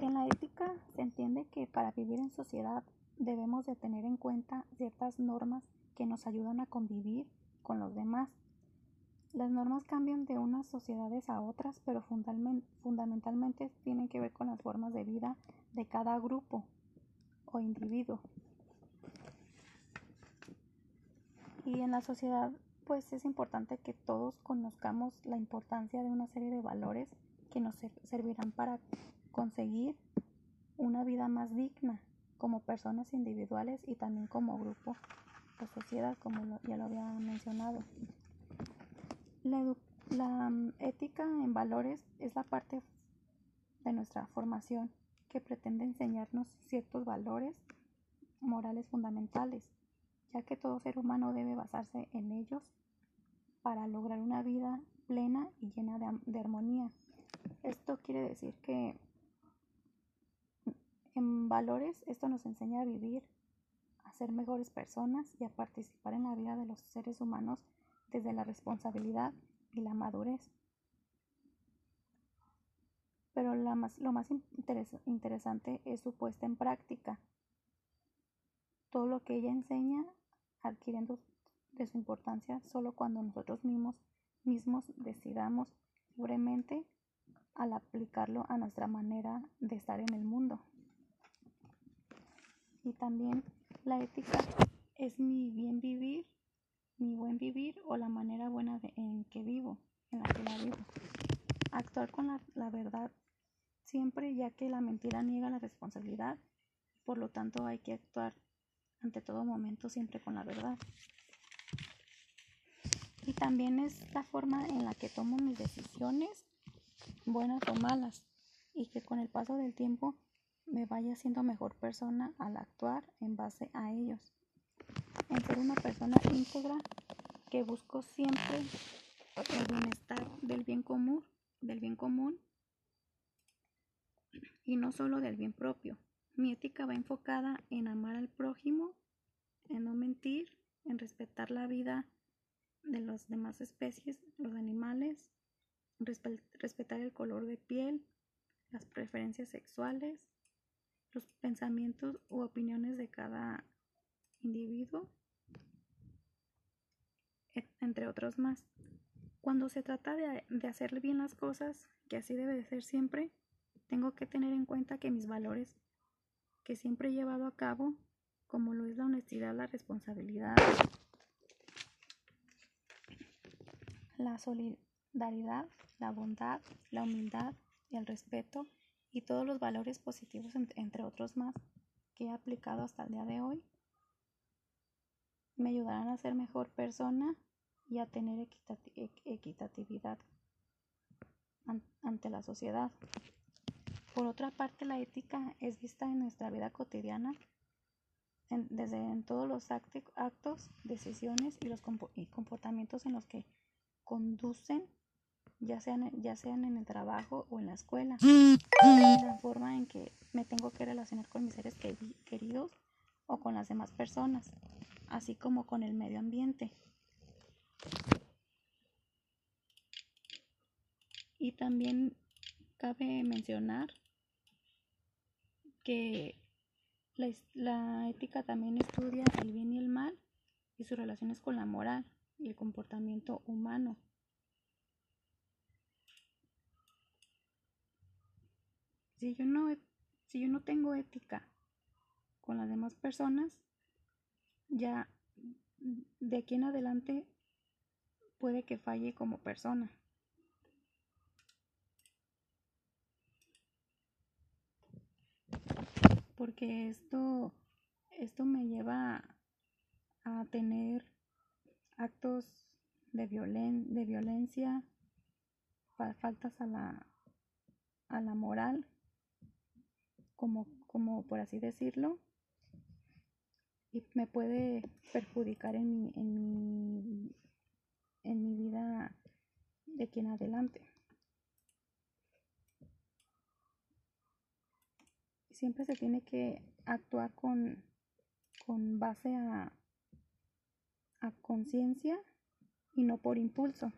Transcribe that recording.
En la ética se entiende que para vivir en sociedad debemos de tener en cuenta ciertas normas que nos ayudan a convivir con los demás. Las normas cambian de unas sociedades a otras, pero fundamentalmente tienen que ver con las formas de vida de cada grupo o individuo. Y en la sociedad pues es importante que todos conozcamos la importancia de una serie de valores que nos servirán para conseguir una vida más digna como personas individuales y también como grupo o sociedad, como ya lo había mencionado. La, la mm, ética en valores es la parte de nuestra formación que pretende enseñarnos ciertos valores morales fundamentales, ya que todo ser humano debe basarse en ellos para lograr una vida plena y llena de, armonía. Esto quiere decir que en valores esto nos enseña a vivir, a ser mejores personas y a participar en la vida de los seres humanos desde la responsabilidad y la madurez. Pero lo más interesante es su puesta en práctica. Todo lo que ella enseña adquiriendo de su importancia solo cuando nosotros mismos, mismos decidamos libremente al aplicarlo a nuestra manera de estar en el mundo. Y también la ética es mi bien vivir, mi buen vivir o la manera buena en que vivo, en la que la vivo. Actuar con la, la verdad siempre, ya que la mentira niega la responsabilidad, por lo tanto hay que actuar ante todo momento siempre con la verdad y también es la forma en la que tomo mis decisiones, buenas o malas, y que con el paso del tiempo me vaya siendo mejor persona al actuar en base a ellos. En ser una persona íntegra que busco siempre el bienestar del bien común, del bien común y no solo del bien propio. Mi ética va enfocada en amar al prójimo, en no mentir, en respetar la vida de las demás especies, los animales, respetar el color de piel, las preferencias sexuales, los pensamientos u opiniones de cada individuo, entre otros más. Cuando se trata de, de hacer bien las cosas, que así debe de ser siempre, tengo que tener en cuenta que mis valores que siempre he llevado a cabo, como lo es la honestidad, la responsabilidad, la solidaridad, la bondad, la humildad, y el respeto y todos los valores positivos, entre otros más, que he aplicado hasta el día de hoy, me ayudarán a ser mejor persona y a tener equitatividad ante la sociedad. Por otra parte, la ética es vista en nuestra vida cotidiana, desde en todos los actos, decisiones y los comportamientos en los que conducen, ya sean, ya sean en el trabajo o en la escuela, la forma en que me tengo que relacionar con mis seres queridos o con las demás personas, así como con el medio ambiente. Y también cabe mencionar que la, la, ética también estudia el bien y el mal y sus relaciones con la moral y el comportamiento humano. Si yo no, si yo no tengo ética con las demás personas, ya de aquí en adelante puede que falle como persona. Porque esto, esto me lleva a tener actos de, violen de violencia, faltas a la, a la moral, como, como por así decirlo, y me puede perjudicar en mi, en mi, en mi vida de aquí en adelante. Siempre se tiene que actuar con, con base a, a conciencia y no por impulso.